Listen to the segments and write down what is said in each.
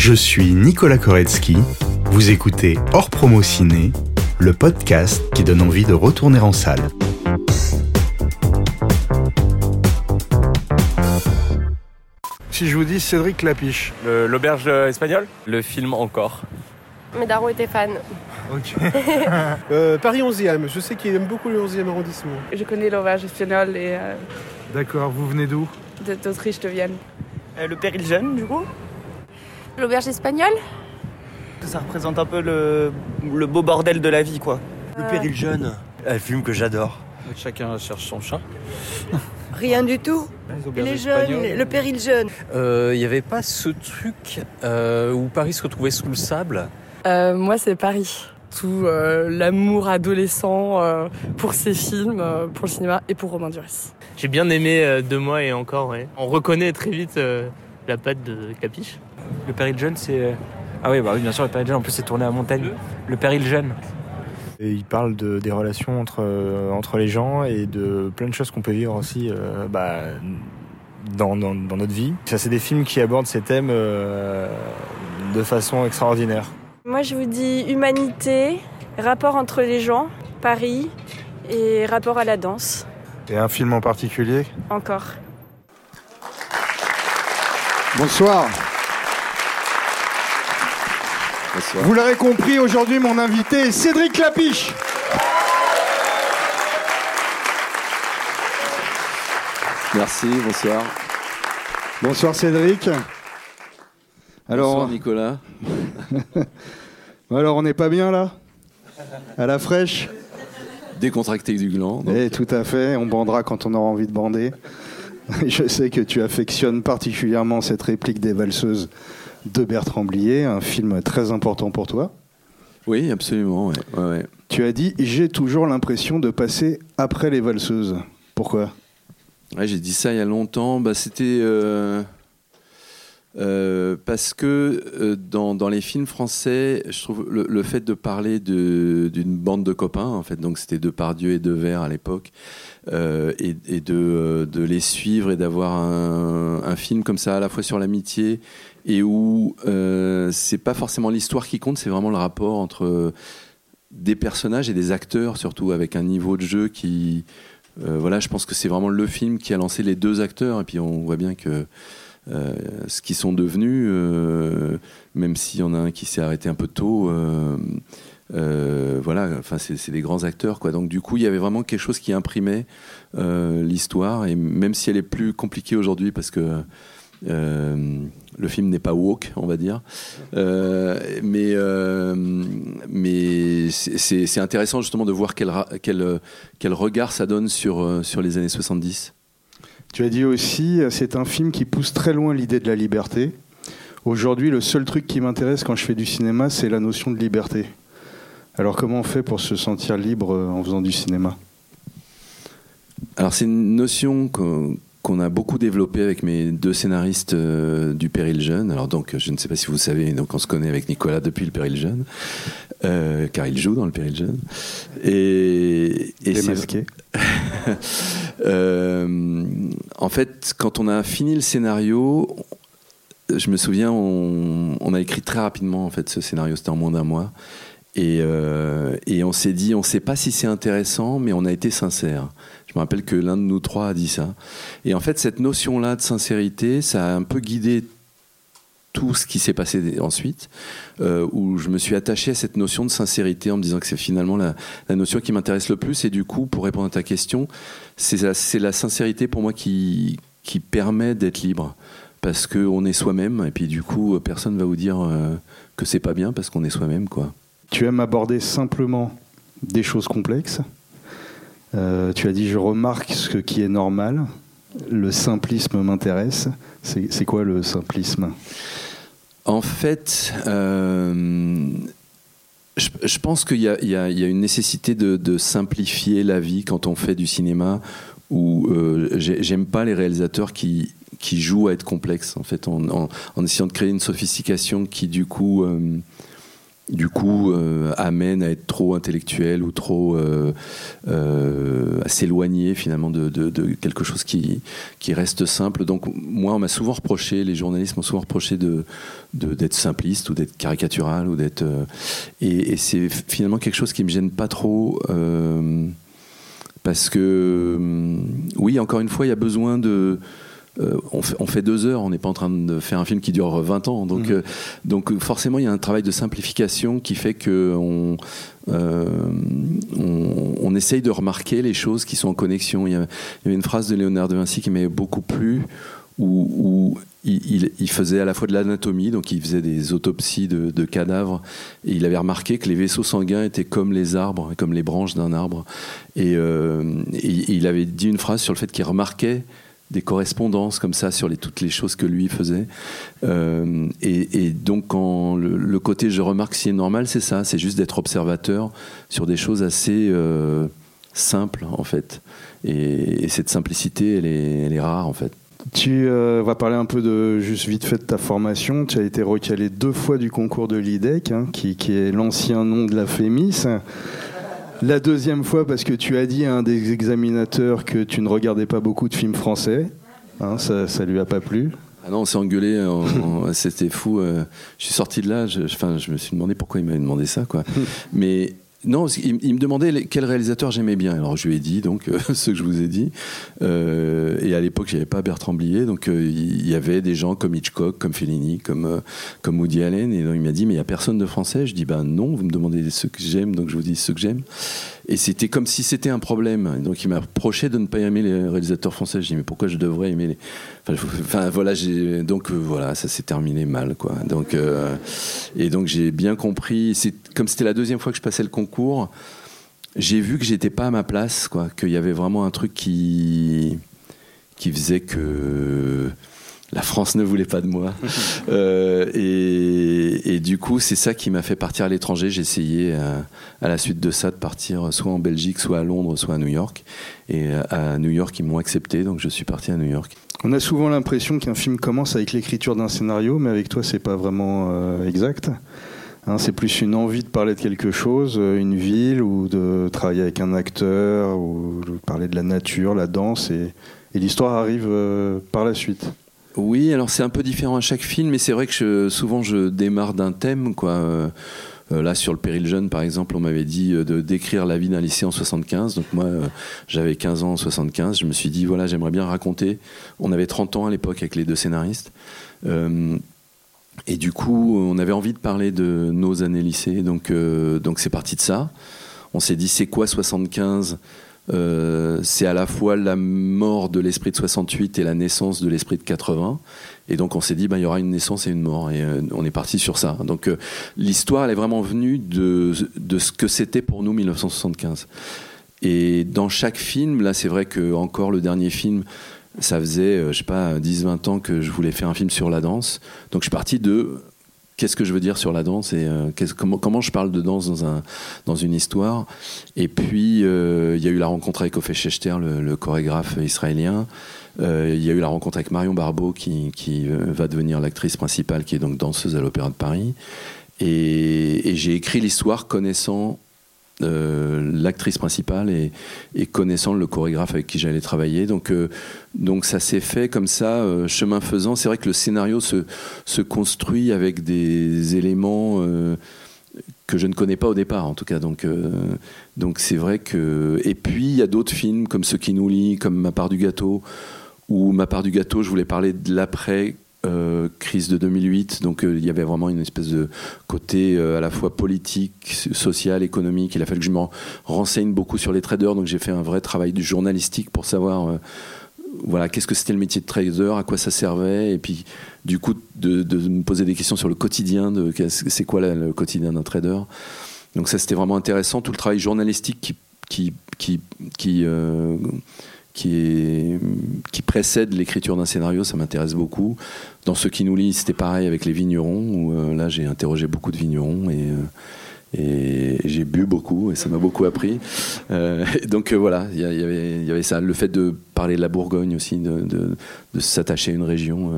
Je suis Nicolas Koretsky. Vous écoutez Hors Promo Ciné, le podcast qui donne envie de retourner en salle. Si je vous dis Cédric Lapiche. Le- L'auberge euh, espagnole? Le film encore. Mes darons étaient fans. Ok. Euh, Paris 11e, je sais qu'il aime beaucoup le 11e arrondissement. Je connais l'auberge espagnole et euh, D'accord, vous venez d'où? de- d'Autriche de Vienne. Euh, le péril jeune, du coup? L'auberge espagnole Ça représente un peu le, le beau bordel de la vie, quoi. Le Péril jeune, un film que j'adore. Chacun cherche son chat. Rien du tout. Les jeunes, les- le péril jeune. Il Euh, n'y avait pas ce truc euh, où Paris se retrouvait sous le sable? Euh, moi, c'est Paris. Tout euh, l'amour adolescent euh, pour ces films, euh, pour le cinéma et pour Romain Duris. J'ai bien aimé euh, Deux mois et encore, ouais. On reconnaît très vite euh, la patte de Capiche. Le péril jeune, c'est. Ah oui, bah oui, bien sûr, le péril jeune, en plus, c'est tourné à Montaigne. Le péril jeune. Et il parle de, des relations entre, euh, entre les gens et de plein de choses qu'on peut vivre aussi euh, bah, dans, dans, dans notre vie. Ça, c'est des films qui abordent ces thèmes euh, de façon extraordinaire. Moi, je vous dis humanité, rapport entre les gens, Paris et rapport à la danse, Et un film en particulier? Encore. Bonsoir. Vous l'aurez compris, aujourd'hui, mon invité est Cédric Lapiche. Merci, bonsoir. Bonsoir Cédric. Alors, Bonsoir Nicolas. alors on n'est pas bien là? À la fraîche? Décontracté du gland. donc. Eh, tout à fait, on bandera quand on aura envie de bander. Je sais que tu affectionnes particulièrement cette réplique des valseuses de Bertrand Blier, un film très important pour toi. Oui, absolument. ouais, ouais, ouais. Tu as dit J'ai toujours l'impression de passer après les valseuses. Pourquoi? J'ai dit ça il y a longtemps. Bah, C'était euh, euh, parce que euh, dans, dans les films français, je trouve le, fait de parler d'une bande de copains, en fait, donc c'était Depardieu et Devers à l'époque, euh, et, de, de les suivre et d'avoir un, un film comme ça à la fois sur l'amitié et où c'est pas forcément l'histoire qui compte, c'est vraiment le rapport entre des personnages et des acteurs, surtout avec un niveau de jeu qui, voilà, je pense que c'est vraiment le film qui a lancé les deux acteurs, et puis on voit bien que euh, ce qu'ils sont devenus, euh, même s'il y en a un qui s'est arrêté un peu tôt, euh, voilà, enfin c'est des grands acteurs, quoi. Donc du coup, il y avait vraiment quelque chose qui imprimait l'histoire, et même si elle est plus compliquée aujourd'hui, parce que le film n'est pas woke, on va dire. Mais mais c'est- intéressant justement de voir quel, quel, regard ça donne sur, sur les années 70. Tu as dit aussi, c'est un film qui pousse très loin l'idée de la liberté. Aujourd'hui, le seul truc qui m'intéresse quand je fais du cinéma, c'est la notion de liberté. Alors comment on fait pour se sentir libre euh, en faisant du cinéma? Alors c'est une notion qu'on qu'on a beaucoup développée avec mes deux scénaristes euh, du Péril Jeune. Alors donc, je ne sais pas si vous savez, donc on se connaît avec Nicolas depuis le Péril Jeune, euh, car il joue dans le Péril Jeune. Et, et c'est- Démasqué. Euh, en fait, quand on a fini le scénario, je me souviens, on, on a écrit très rapidement en fait ce scénario, c'était en moins d'un mois. Et, et on s'est dit, on ne sait pas si c'est intéressant, mais on a été sincère. Je me rappelle que l'un de nous trois a dit ça. Et en fait, cette notion-là de sincérité, ça a un peu guidé tout ce qui s'est passé ensuite, euh, où je me suis attaché à cette notion de sincérité en me disant que c'est finalement la, notion qui m'intéresse le plus. Et du coup, pour répondre à ta question, c'est la, sincérité pour moi qui, permet d'être libre. Parce qu'on est soi-même, et puis du coup, personne va vous dire euh, que c'est pas bien parce qu'on est soi-même, quoi. Tu aimes aborder simplement des choses complexes? Euh, tu as dit je remarque ce qui est normal. Le simplisme m'intéresse. C'est quoi le simplisme? En fait, euh, je, pense qu'il y, a- une nécessité de, simplifier la vie quand on fait du cinéma. Où euh, j'ai- j'aime pas les réalisateurs qui jouent à être complexes. En fait, en, essayant de créer une sophistication qui du coup du coup euh, amène à être trop intellectuel ou trop euh, euh, à s'éloigner finalement de, quelque chose qui, qui reste simple. Donc moi, on m'a souvent reproché, les journalistes m'ont souvent reproché de d'être simpliste ou d'être caricatural ou d'être et, et c'est finalement quelque chose qui me gêne pas trop parce que oui, encore une fois, il y a besoin de euh, on, fait, deux heures, on n'est pas en train de faire un film qui dure 20 ans. Donc, mhm. euh, donc forcément, il y a un travail de simplification qui fait que on, euh, on, essaye de remarquer les choses qui sont en connexion. Il y, avait une phrase de Léonard de Vinci qui m'avait beaucoup plu, où, il, faisait à la fois de l'anatomie, donc il faisait des autopsies de, cadavres, et il avait remarqué que les vaisseaux sanguins étaient comme les arbres, comme les branches d'un arbre. Et, et, il avait dit une phrase sur le fait qu'il remarquait des correspondances comme ça sur les, toutes les choses que lui faisait. Euh, et, donc, quand le, côté je remarque si est normal, c'est ça, c'est juste d'être observateur sur des choses assez euh, simples, en fait. Et, cette simplicité, elle est, rare, en fait. Tu euh, vas parler un peu de juste vite fait de ta formation. Tu as été recalé deux fois du concours de l'IDEC, hein, qui, qui, est l'ancien nom de la FEMIS. La deuxième fois parce que tu as dit à un des examinateurs que tu ne regardais pas beaucoup de films français. Hein, ça, ça lui a pas plu. Ah non, on s'est engueulé, c'était fou. Euh, je suis sorti de là, je, je me suis demandé pourquoi il m'avait demandé ça. Quoi. Mais non, il, me demandait quel réalisateur j'aimais bien. Alors je lui ai dit donc euh, ce que je vous ai dit. Euh, et à l'époque, j'avais pas Bertrand Blier, donc euh, il y avait des gens comme Hitchcock, comme Fellini, comme comme Woody Allen. Et donc il m'a dit mais il y a personne de français. Je dis ben non, vous me demandez ceux que j'aime, donc je vous dis ceux que j'aime. Et c'était comme si c'était un problème. donc il m'a reproché de ne pas aimer les réalisateurs français. Je dis mais pourquoi je devrais aimer les Enfin, voilà, j'ai donc voilà, ça s'est terminé mal quoi. Donc et donc j'ai bien compris. C'est comme c'était la deuxième fois que je passais le concours, j'ai vu que j'étais pas à ma place, quoi, qu'il y avait vraiment un truc qui qui faisait que la France ne voulait pas de moi. Euh, et, du coup, c'est ça qui m'a fait partir à l'étranger. J'ai essayé à, à, la suite de ça de partir soit en Belgique, soit à Londres, soit à New York. Et à New York, ils m'ont accepté, donc je suis parti à New York. On a souvent l'impression qu'un film commence avec l'écriture d'un scénario, mais avec toi, c'est pas vraiment euh, exact. Hein, c'est plus une envie de parler de quelque chose, euh, une ville, ou de travailler avec un acteur, ou de parler de la nature, la danse, et, l'histoire arrive euh, par la suite. Oui, alors c'est un peu différent à chaque film, mais c'est vrai que souvent je démarre d'un thème, quoi. Euh, là, sur le péril jeune, par exemple, on m'avait dit de décrire la vie d'un lycée en 75. Donc moi, j'avais 15 ans en 75. Je me suis dit, voilà, j'aimerais bien raconter. On avait 30 ans à l'époque avec les deux scénaristes. Et du coup, on avait envie de parler de nos années lycée, donc euh, donc c'est parti de ça. On s'est dit c'est quoi 75 euh, C'est à la fois la mort de l'esprit de 68 et la naissance de l'esprit de 80. Et donc on s'est dit ben il y aura une naissance et une mort et euh, on est parti sur ça. Donc l'histoire elle est vraiment venue de de ce que c'était pour nous 1975. Et dans chaque film, là c'est vrai que encore le dernier film ça faisait, euh, je sais pas, 10-20 ans que je voulais faire un film sur la danse. Donc je suis parti de qu'est-ce que je veux dire sur la danse et euh, comment, je parle de danse dans, un, dans une histoire. Et puis, euh, il y a eu la rencontre avec Ophé Schechter, le, chorégraphe israélien. il y a eu la rencontre avec Marion Barbeau, qui, qui va devenir l'actrice principale, qui est donc danseuse à l'Opéra de Paris. Et j'ai écrit l'histoire connaissant euh, l'actrice principale et, connaissant le chorégraphe avec qui j'allais travailler. Donc, euh, donc ça s'est fait comme ça, euh, chemin faisant. C'est vrai que le scénario se, se construit avec des éléments que je ne connais pas au départ, en tout cas. Donc, donc c'est vrai que. Et puis il y a d'autres films comme Ce qui nous lie, comme Ma part du gâteau, où Ma part du gâteau, je voulais parler de l'après euh, crise de 2008, donc euh, il y avait vraiment une espèce de côté euh, à la fois politique, social, économique. Il a fallu que je me renseigne beaucoup sur les traders, donc j'ai fait un vrai travail du journalistique pour savoir voilà qu'est-ce que c'était le métier de trader, à quoi ça servait, et puis du coup de, me poser des questions sur le quotidien, de c'est quoi le quotidien d'un trader. Donc ça c'était vraiment intéressant, tout le travail journalistique qui qui, qui qui, précède l'écriture d'un scénario, ça m'intéresse beaucoup. Dans ce qui nous lie, c'était pareil avec les vignerons, où euh, là j'ai interrogé beaucoup de vignerons et, euh, et j'ai bu beaucoup et ça m'a beaucoup appris. Euh, donc voilà, il y, avait, ça. Le fait de parler de la Bourgogne aussi, de, s'attacher à une région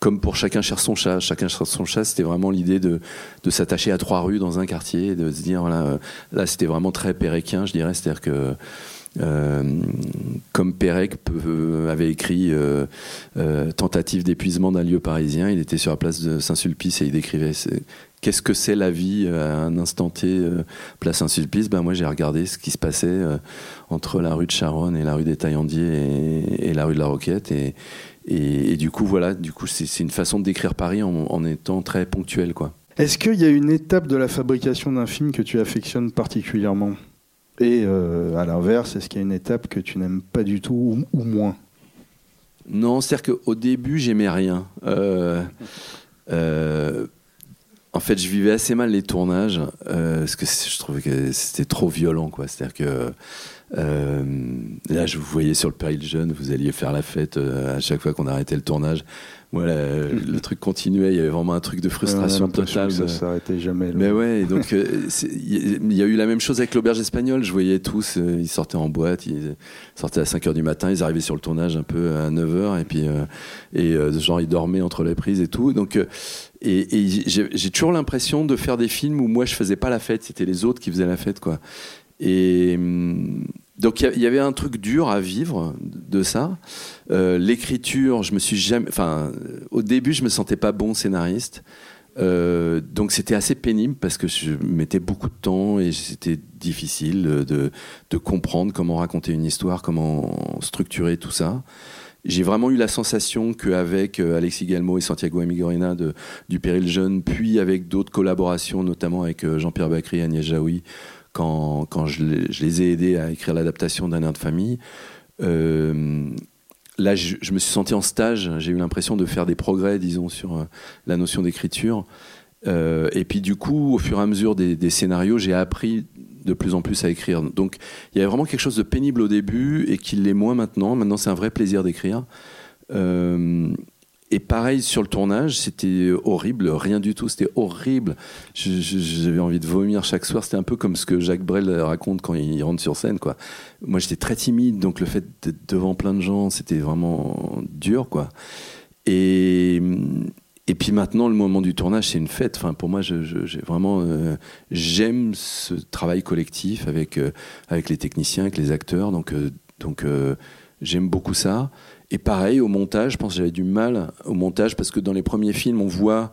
comme pour chacun cherche son chat. Chacun cherche son chat, c'était vraiment l'idée de, s'attacher à trois rues dans un quartier, de se dire voilà, là c'était vraiment très péréquien, je dirais, c'est-à-dire que comme Pérec avait écrit euh, euh, Tentative d'épuisement d'un lieu parisien, il était sur la place de Saint-Sulpice et il décrivait qu'est-ce que c'est la vie à un instant T, place Saint-Sulpice? Ben moi j'ai regardé ce qui se passait entre la rue de Charonne et la rue des Taillandiers et, la rue de la Roquette et, et, du coup voilà, du coup c'est une façon de décrire Paris en, en étant très ponctuel quoi. Est-ce qu'il y a une étape de la fabrication d'un film que tu affectionnes particulièrement? Et euh, à l'inverse, est-ce qu'il y a une étape que tu n'aimes pas du tout ou, moins? Non, c'est-à-dire qu'au début, j'aimais rien. Euh, euh, en fait, je vivais assez mal les tournages parce que je trouvais que c'était trop violent. C'est-à-dire que là, je vous voyais sur le péril jeune, vous alliez faire la fête à chaque fois qu'on arrêtait le tournage voilà, le truc continuait, il y avait vraiment un truc de frustration totale. ça s'arrêtait jamais. Mais ouais, donc euh, il y a eu la même chose avec l'auberge espagnole. Je voyais tous, euh, ils sortaient en boîte, ils sortaient à 5h du matin, ils arrivaient sur le tournage un peu à 9h et puis euh, et genre ils dormaient entre les prises et tout. Donc et, et j'ai toujours l'impression de faire des films où moi je faisais pas la fête, c'était les autres qui faisaient la fête quoi. Et hum, donc il y, avait un truc dur à vivre de ça. Euh, l'écriture, je me suis jamais, enfin, au début, je me sentais pas bon scénariste. Euh, donc c'était assez pénible parce que je mettais beaucoup de temps et c'était difficile de, comprendre comment raconter une histoire, comment structurer tout ça. J'ai vraiment eu la sensation qu'avec euh, Alexis Galmo et Santiago Amigorena du Péril Jeune, puis avec d'autres collaborations, notamment avec Jean-Pierre Bacry et Agnès Jaoui, quand, je, les ai aidés à écrire l'adaptation d'un air de famille. Euh, là, je, me suis senti en stage. J'ai eu l'impression de faire des progrès, disons, sur euh, la notion d'écriture. Euh, et puis, du coup, au fur et à mesure des scénarios, j'ai appris de plus en plus à écrire. Donc, il y avait vraiment quelque chose de pénible au début et qui l'est moins maintenant. Maintenant, c'est un vrai plaisir d'écrire. Et pareil sur le tournage, c'était horrible, rien du tout, c'était horrible. J'avais envie de vomir chaque soir. C'était un peu comme ce que Jacques Brel raconte quand il rentre sur scène, quoi. Moi, j'étais très timide, donc le fait d'être devant plein de gens, c'était vraiment dur, quoi. Et et puis maintenant, le moment du tournage, c'est une fête. Enfin, pour moi, j'ai vraiment euh, j'aime ce travail collectif avec euh, avec les techniciens, avec les acteurs. Donc euh, donc j'aime beaucoup ça. Et pareil, au montage, je pense que j'avais du mal au montage parce que dans les premiers films, on voit.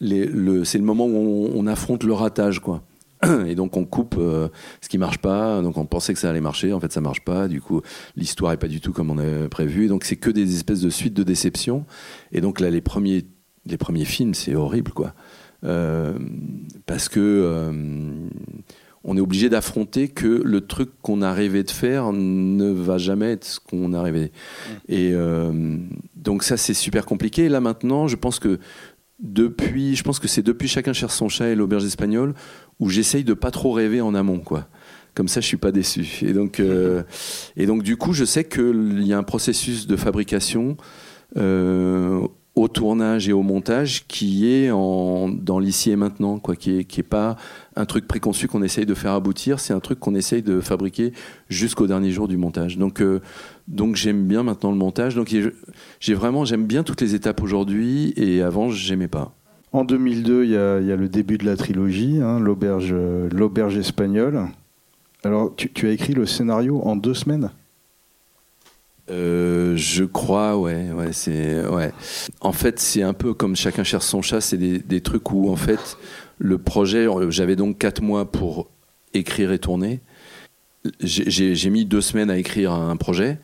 Le, c'est le moment où on, affronte le ratage, quoi. Et donc on coupe euh, ce qui marche pas. Donc on pensait que ça allait marcher, en fait ça marche pas. Du coup l'histoire est pas du tout comme on avait prévu. Donc c'est que des espèces de suites de déceptions. Et donc là les premiers les premiers films c'est horrible quoi, euh, parce que euh, on est obligé d'affronter que le truc qu'on a rêvé de faire ne va jamais être ce qu'on a rêvé. Mmh. Et euh, donc ça, c'est super compliqué. Et là maintenant, je pense que depuis, je pense que c'est depuis Chacun cherche son chat et l'auberge espagnole où j'essaye de pas trop rêver en amont, quoi. Comme ça, je suis pas déçu. Et donc, euh, et donc du coup, je sais qu'il y a un processus de fabrication euh, au tournage et au montage qui est dans l'ici et maintenant, quoi, qui est, qui est pas un truc préconçu qu'on essaye de faire aboutir, c'est un truc qu'on essaye de fabriquer jusqu'au dernier jour du montage. Donc, euh, donc j'aime bien maintenant le montage. Donc j'ai vraiment j'aime bien toutes les étapes aujourd'hui et avant j'aimais pas. En 2002, il y, a, le début de la trilogie, hein, l'auberge l'auberge espagnole. Alors tu as écrit le scénario en deux semaines? Euh, je crois, ouais, ouais, c'est, ouais. En fait, c'est un peu comme chacun cherche son chat. C'est des, trucs où, en fait, le projet, j'avais donc quatre mois pour écrire et tourner. J'ai mis deux semaines à écrire un projet.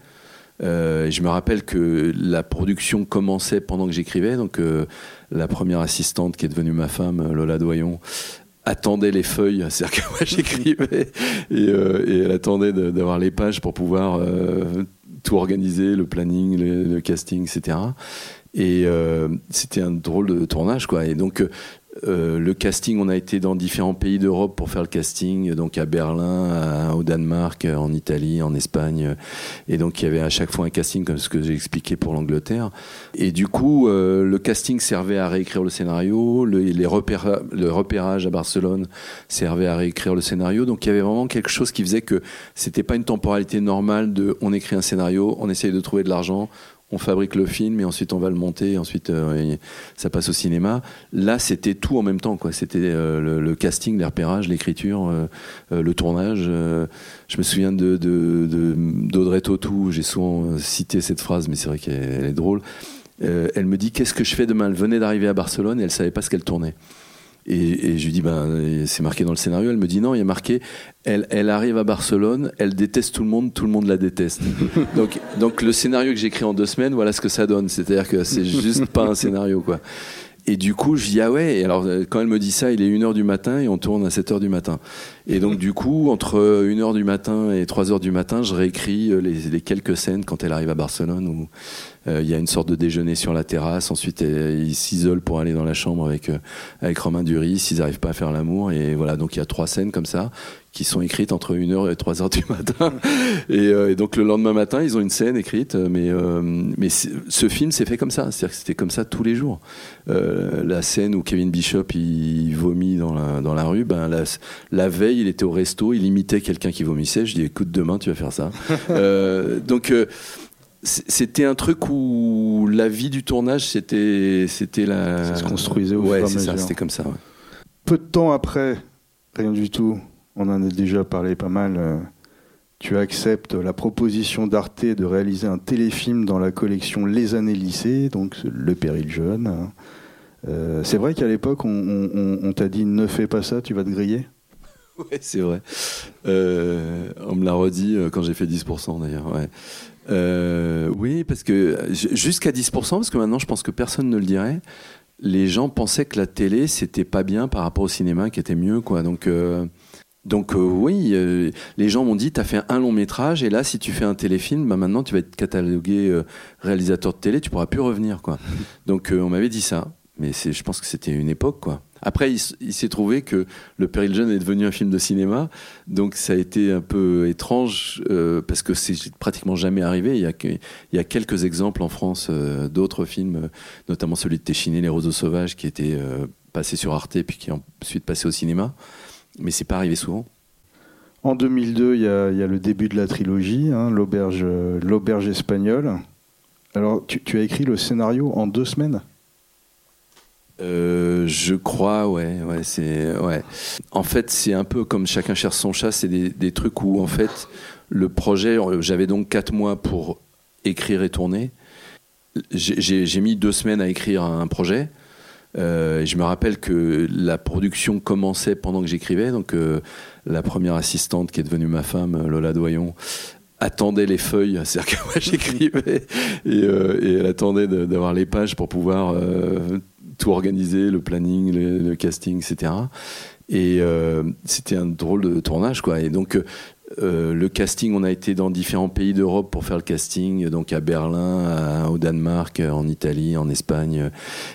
Euh, je me rappelle que la production commençait pendant que j'écrivais, donc euh, la première assistante qui est devenue ma femme, Lola Doyon, attendait les feuilles, c'est-à-dire que moi j'écrivais et, et, elle attendait d'avoir les pages pour pouvoir tout organiser, le planning, le, casting, etc. Et euh, c'était un drôle de tournage, quoi. Et donc, euh, le casting, on a été dans différents pays d'Europe pour faire le casting, donc à Berlin, au Danemark, en Italie, en Espagne. Et donc il y avait à chaque fois un casting comme ce que j'ai expliqué pour l'Angleterre. Et du coup, euh, le casting servait à réécrire le scénario, le, les le repérage à Barcelone servait à réécrire le scénario. Donc il y avait vraiment quelque chose qui faisait que c'était pas une temporalité normale de on écrit un scénario, on essaye de trouver de l'argent, on fabrique le film et ensuite on va le monter, et ensuite euh, ça passe au cinéma. Là, c'était tout en même temps, quoi. C'était euh, le, casting, les repérages, l'écriture, euh, le tournage. je me souviens de d'Audrey Tautou. J'ai souvent cité cette phrase, mais c'est vrai qu'elle elle est drôle. Elle me dit qu'est-ce que je fais demain? Elle venait d'arriver à Barcelone et elle savait pas ce qu'elle tournait. Et, et je lui dis, ben, c'est marqué dans le scénario. Elle me dit, non, il y a marqué, elle, elle arrive à Barcelone, elle déteste tout le monde, tout le monde la déteste. donc, donc le scénario que j'écris en deux semaines, voilà ce que ça donne. C'est-à-dire que c'est juste pas un scénario, quoi. Et du coup, je dis, ah ouais, et alors quand elle me dit ça, il est 1h du matin et on tourne à 7h du matin. Et donc, du coup, entre 1h du matin et 3h du matin, je réécris euh, les, les quelques scènes quand elle arrive à Barcelone euh, il y a une sorte de déjeuner sur la terrasse. Ensuite, euh, ils s'isolent pour aller dans la chambre avec, euh, avec Romain Duris. Ils n'arrivent pas à faire l'amour. Et voilà, donc il y a trois scènes comme ça qui sont écrites entre 1h et 3h du matin. Et, euh, et donc le lendemain matin, ils ont une scène écrite. Mais, euh, mais ce film s'est fait comme ça. C'est-à-dire que c'était comme ça tous les jours. Euh, la scène où Kevin Bishop il vomit dans la, dans la rue, ben, la, la veille, il était au resto, il imitait quelqu'un qui vomissait. Je dis écoute, demain, tu vas faire ça. Euh, donc. C'était un truc où la vie du tournage, c'était, c'était la. Ça se construisait au ouais, fur et à mesure. c'était comme ça. ouais. Peu de temps après, rien du tout, on en a déjà parlé pas mal, euh, tu acceptes la proposition d'Arte de réaliser un téléfilm dans la collection Les années lycée, donc Le Péril jeune. hein. Euh, c'est vrai qu'à l'époque, on, on- on- on t'a dit ne fais pas ça, tu vas te griller? Ouais, c'est vrai. Euh, on me l'a redit quand j'ai fait 10% d'ailleurs. Ouais. Euh, oui, parce que jusqu'à 10%, parce que maintenant je pense que personne ne le dirait. Les gens pensaient que la télé c'était pas bien par rapport au cinéma qui était mieux, quoi. Donc, euh, donc euh, oui, les gens m'ont dit t'as fait un long métrage et là si tu fais un téléfilm, bah maintenant tu vas être catalogué réalisateur de télé, tu pourras plus revenir, quoi. Donc on m'avait dit ça, mais je pense que c'était une époque, quoi. Après, il, s'est trouvé que Le Péril Jeune est devenu un film de cinéma, donc ça a été un peu étrange euh, parce que c'est pratiquement jamais arrivé. Il y a, quelques exemples en France euh, d'autres films, euh, notamment celui de Téchiné, Les Roseaux Sauvages, qui était euh, passé sur Arte puis qui est ensuite passé au cinéma, mais c'est pas arrivé souvent. En 2002, il y a, le début de la trilogie, hein, l'auberge, euh, l'auberge espagnole. Alors, tu as écrit le scénario en deux semaines? Euh, je crois, ouais, ouais, c'est, ouais. En fait, c'est un peu comme chacun cherche son chat. C'est des, trucs où, en fait, le projet, euh, j'avais donc quatre mois pour écrire et tourner. J'ai- mis deux semaines à écrire un projet. Euh, je me rappelle que la production commençait pendant que j'écrivais. Donc, la première assistante qui est devenue ma femme, Lola Doyon, attendait les feuilles, c'est-à-dire que moi j'écrivais et, elle attendait d'avoir les pages pour pouvoir euh, tout organiser, le planning, le, casting, etc. Et euh, c'était un drôle de tournage, quoi. Et donc euh, le casting, on a été dans différents pays d'Europe pour faire le casting, donc à Berlin, au Danemark, en Italie, en Espagne.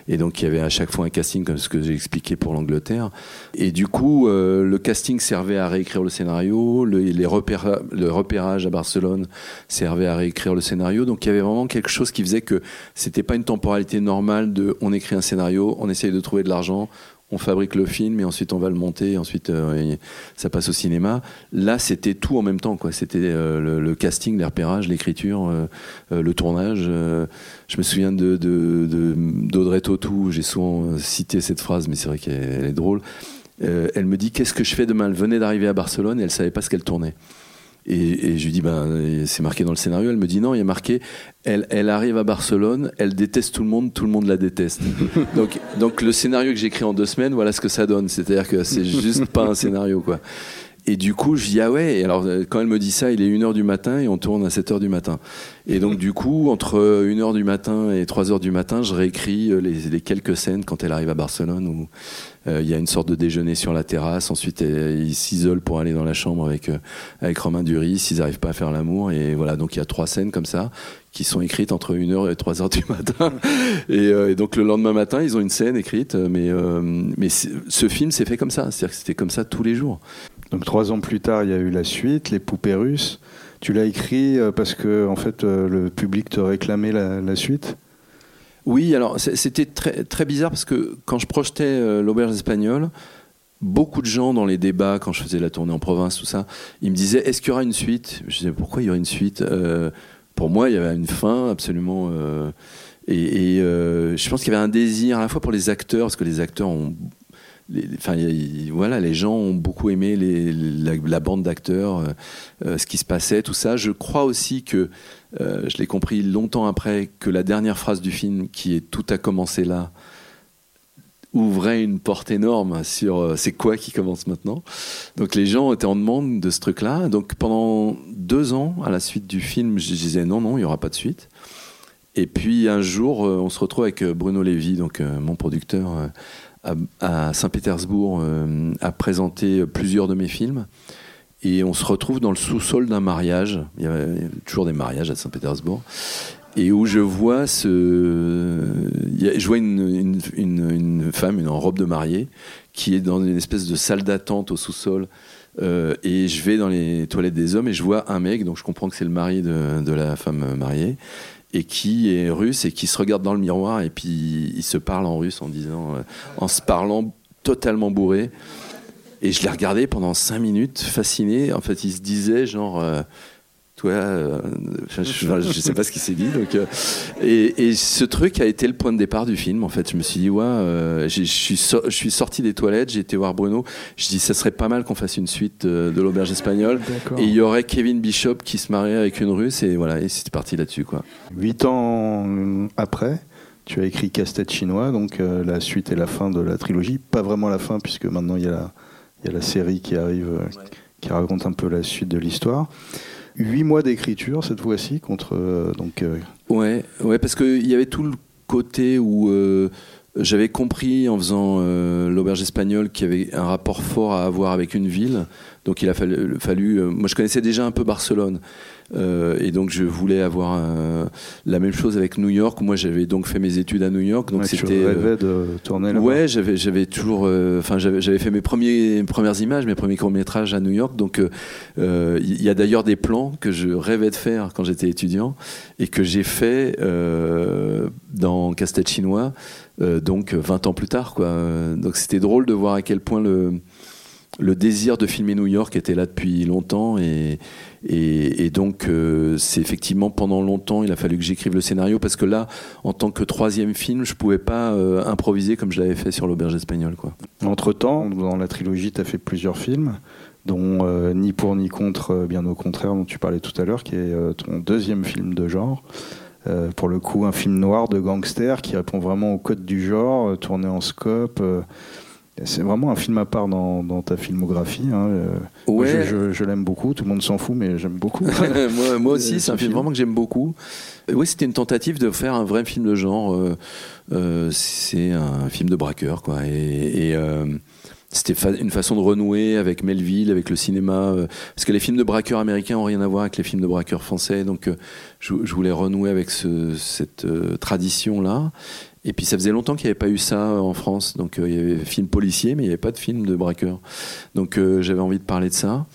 Et donc il y avait à chaque fois un casting, comme ce que j'ai expliqué pour l'Angleterre. Et du coup, euh, le casting servait à réécrire le scénario, le, les repéra- le repérage à Barcelone servait à réécrire le scénario. Donc il y avait vraiment quelque chose qui faisait que c'était pas une temporalité normale de on écrit un scénario, on essaye de trouver de l'argent, on fabrique le film et ensuite on va le monter, et ensuite euh, ça passe au cinéma. Là, c'était tout en même temps, quoi. C'était euh, le, casting, les l'écriture, euh, le tournage. je me souviens de d'Audrey Tautou. J'ai souvent cité cette phrase, mais c'est vrai qu'elle elle est drôle. Elle me dit qu'est-ce que je fais demain? Elle venait d'arriver à Barcelone et elle savait pas ce qu'elle tournait. Et, et je lui dis, ben, c'est marqué dans le scénario. Elle me dit, non, il y a marqué, elle, elle arrive à Barcelone, elle déteste tout le monde, tout le monde la déteste. donc, donc le scénario que j'écris en deux semaines, voilà ce que ça donne. C'est-à-dire que c'est juste pas un scénario, quoi. Et du coup, je dis, ah ouais, et alors euh, quand elle me dit ça, il est 1h du matin et on tourne à 7h du matin. Et donc, du coup, entre 1h du matin et 3h du matin, je réécris euh, les, quelques scènes quand elle arrive à Barcelone où euh, il y a une sorte de déjeuner sur la terrasse. Ensuite, euh, ils s'isolent pour aller dans la chambre avec, euh, avec Romain Duris. Ils n'arrivent pas à faire l'amour. Et voilà, donc il y a trois scènes comme ça qui sont écrites entre 1h et 3h du matin. Et, euh, et donc le lendemain matin, ils ont une scène écrite. Mais, euh, mais ce film s'est fait comme ça. C'est-à-dire que c'était comme ça tous les jours. Donc trois ans plus tard, il y a eu la suite, Les Poupées Russes. Tu l'as écrit euh, parce que en fait, euh, le public te réclamait la, suite? Oui, alors c'était très, bizarre parce que quand je projetais euh, l'auberge espagnole, beaucoup de gens dans les débats, quand je faisais la tournée en province, tout ça, ils me disaient est-ce qu'il y aura une suite? Je disais pourquoi il y aurait une suite? Pour moi, il y avait une fin absolument. et je pense qu'il y avait un désir à la fois pour les acteurs, parce que les acteurs ont. Les- Enfin, voilà, les gens ont beaucoup aimé la, bande d'acteurs, euh, euh, ce qui se passait, tout ça. Je crois aussi que, euh, je l'ai compris longtemps après, que la dernière phrase du film, qui est Tout a commencé là, ouvrait une porte énorme sur c'est quoi qui commence maintenant. Donc les gens étaient en demande de ce truc-là. Donc pendant deux ans, à la suite du film, je disais non, non, il n'y aura pas de suite. Et puis un jour, on se retrouve avec Bruno Lévy, donc mon producteur, à, Saint-Pétersbourg, euh, à présenter plusieurs de mes films. Et on se retrouve dans le sous-sol d'un mariage. Il y a toujours des mariages à Saint-Pétersbourg. Et où je vois ce. Je une- une femme, une en robe de mariée, qui est dans une espèce de salle d'attente au sous-sol. Euh, et je vais dans les toilettes des hommes et je vois un mec, donc je comprends que c'est le mari de, de la femme mariée, et qui est russe et qui se regarde dans le miroir et puis il se parle en russe en disant, euh, en se parlant totalement bourré. Et je l'ai regardé pendant cinq minutes, fasciné. En fait, il se disait genre, euh, toi, euh, je, je sais pas ce qu'il s'est dit. Donc, euh, et, et ce truc a été le point de départ du film. En fait, je me suis dit, ouais, euh, je suis, so- je suis sorti des toilettes, j'ai été voir Bruno. Je dis, ça serait pas mal qu'on fasse une suite euh, de l'auberge espagnole. Et il y aurait Kevin Bishop qui se mariait avec une russe. Et voilà, et c'était parti là-dessus, quoi. Huit ans après, tu as écrit Casse-tête chinois, donc euh, la suite et la fin de la trilogie. Pas vraiment la fin, puisque maintenant il y a la, il y a la série qui arrive, euh, qui raconte un peu la suite de l'histoire. Huit mois d'écriture cette fois-ci contre euh, donc euh, Ouais, ouais, parce qu'il y avait tout le côté où euh, j'avais compris en faisant euh, l'auberge espagnole qu'il y avait un rapport fort à avoir avec une ville. Donc il a fallu, moi je connaissais déjà un peu Barcelone. Euh, et donc je voulais avoir euh, la même chose avec New York. Moi j'avais donc fait mes études à New York, donc ouais, tu c'était. euh, rêvais de tourner là-bas. Ouais, j'avais j'avais toujours, euh, enfin j'avais j'avais fait mes premiers premières images, mes premiers courts métrages à New York. Donc euh, euh, il y a d'ailleurs des plans que je rêvais de faire quand j'étais étudiant et que j'ai fait euh, dans Casse-tête chinois, euh, donc 20 ans plus tard, quoi. Donc c'était drôle de voir à quel point le le désir de filmer New York était là depuis longtemps et, donc euh, c'est effectivement pendant longtemps il a fallu que j'écrive le scénario parce que là en tant que troisième film je pouvais pas euh, improviser comme je l'avais fait sur l'auberge espagnole quoi. Entre-temps, dans la trilogie, tu as fait plusieurs films, dont euh, Ni pour ni contre, bien au contraire, dont tu parlais tout à l'heure, qui est ton deuxième film de genre. Pour le coup, un film noir de gangster qui répond vraiment au code du genre, tourné en scope. C'est vraiment un film à part dans, dans ta filmographie. hein, euh. Ouais. Je, je- je l'aime beaucoup, tout le monde s'en fout, mais j'aime beaucoup. moi, moi Euh, aussi, c'est ce un film film. vraiment que j'aime beaucoup. Euh, Oui, c'était une tentative de faire un vrai film de genre. euh, c'est un film de braqueur, quoi. Et, et, euh, c'était fa- une façon de renouer avec Melville, avec le cinéma. euh, parce que les films de braqueurs américains ont rien à voir avec les films de braqueurs français. Donc, je, je voulais renouer avec ce- cette tradition-là. Et puis, ça faisait longtemps qu'il n'y avait pas eu ça en France. Donc, euh, il y avait des films policiers, mais il n'y avait pas de films de braqueurs. Donc, euh, j'avais envie de parler de ça.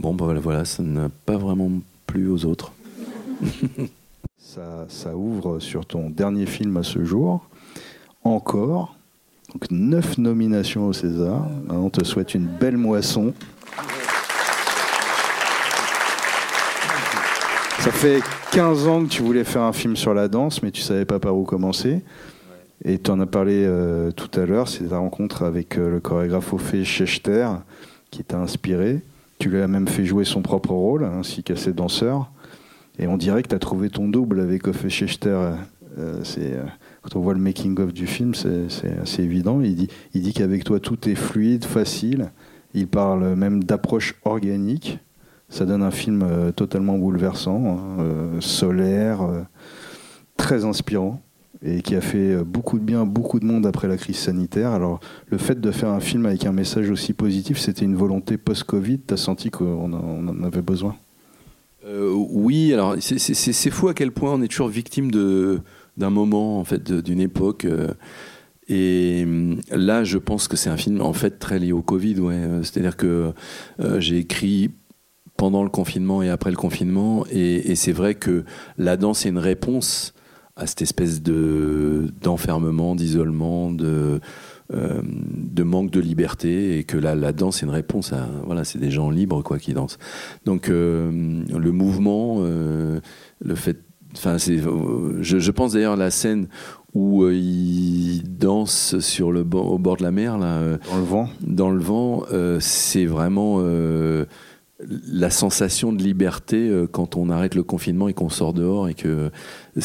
Bon, bah voilà, ça n'a pas vraiment plu aux autres. Ça, ouvre sur ton dernier film à ce jour. Encore. Donc, neuf nominations au César. On te souhaite une belle moisson. Ça fait 15 ans que tu voulais faire un film sur la danse, mais tu savais pas par où commencer. Et tu en as parlé euh, tout à l'heure, c'est ta rencontre avec euh, le chorégraphe Ophé Schechter qui t'a inspiré. Tu lui as même fait jouer son propre rôle, ainsi qu'à ses danseurs. Et on dirait que tu as trouvé ton double avec Ophé Schechter. Euh, quand on voit le making-of du film, c'est, assez évident. Il dit, il dit qu'avec toi, tout est fluide, facile. Il parle même d'approche organique. Ça donne un film totalement bouleversant, hein, solaire, très inspirant et qui a fait euh, beaucoup de bien à beaucoup de monde après la crise sanitaire. Alors, le fait de faire un film avec un message aussi positif, c'était une volonté post-Covid. Tu as senti qu'on en- avait besoin? Euh, oui, alors c'est- fou à quel point on est toujours victime d'un moment, en fait, d'une époque. euh, et là, je pense que c'est un film en fait très lié au Covid. Ouais. C'est-à-dire que j'ai écrit pendant le confinement et après le confinement, et c'est vrai que la danse est une réponse à cette espèce de d'enfermement, d'isolement, de euh, de manque de liberté et que la, la danse est une réponse à voilà c'est des gens libres quoi qui dansent donc euh, le mouvement euh, le fait. Enfin, c'est. Je, je pense d'ailleurs à la scène où euh, il danse sur le au bord de la mer là. Dans le vent. Dans le vent, c'est vraiment la sensation de liberté euh, quand on arrête le confinement et qu'on sort dehors et que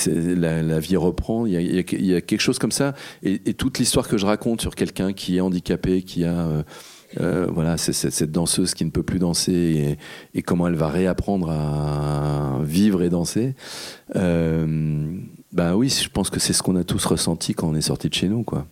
la, la vie reprend. Il y, a, il y a- quelque chose comme ça. Et, et toute l'histoire que je raconte sur quelqu'un qui est handicapé, qui a euh, euh, voilà, c'est cette, danseuse qui ne peut plus danser et, et comment elle va réapprendre à vivre et danser. Euh, bah oui, je pense que c'est ce qu'on a tous ressenti quand on est sorti de chez nous, quoi.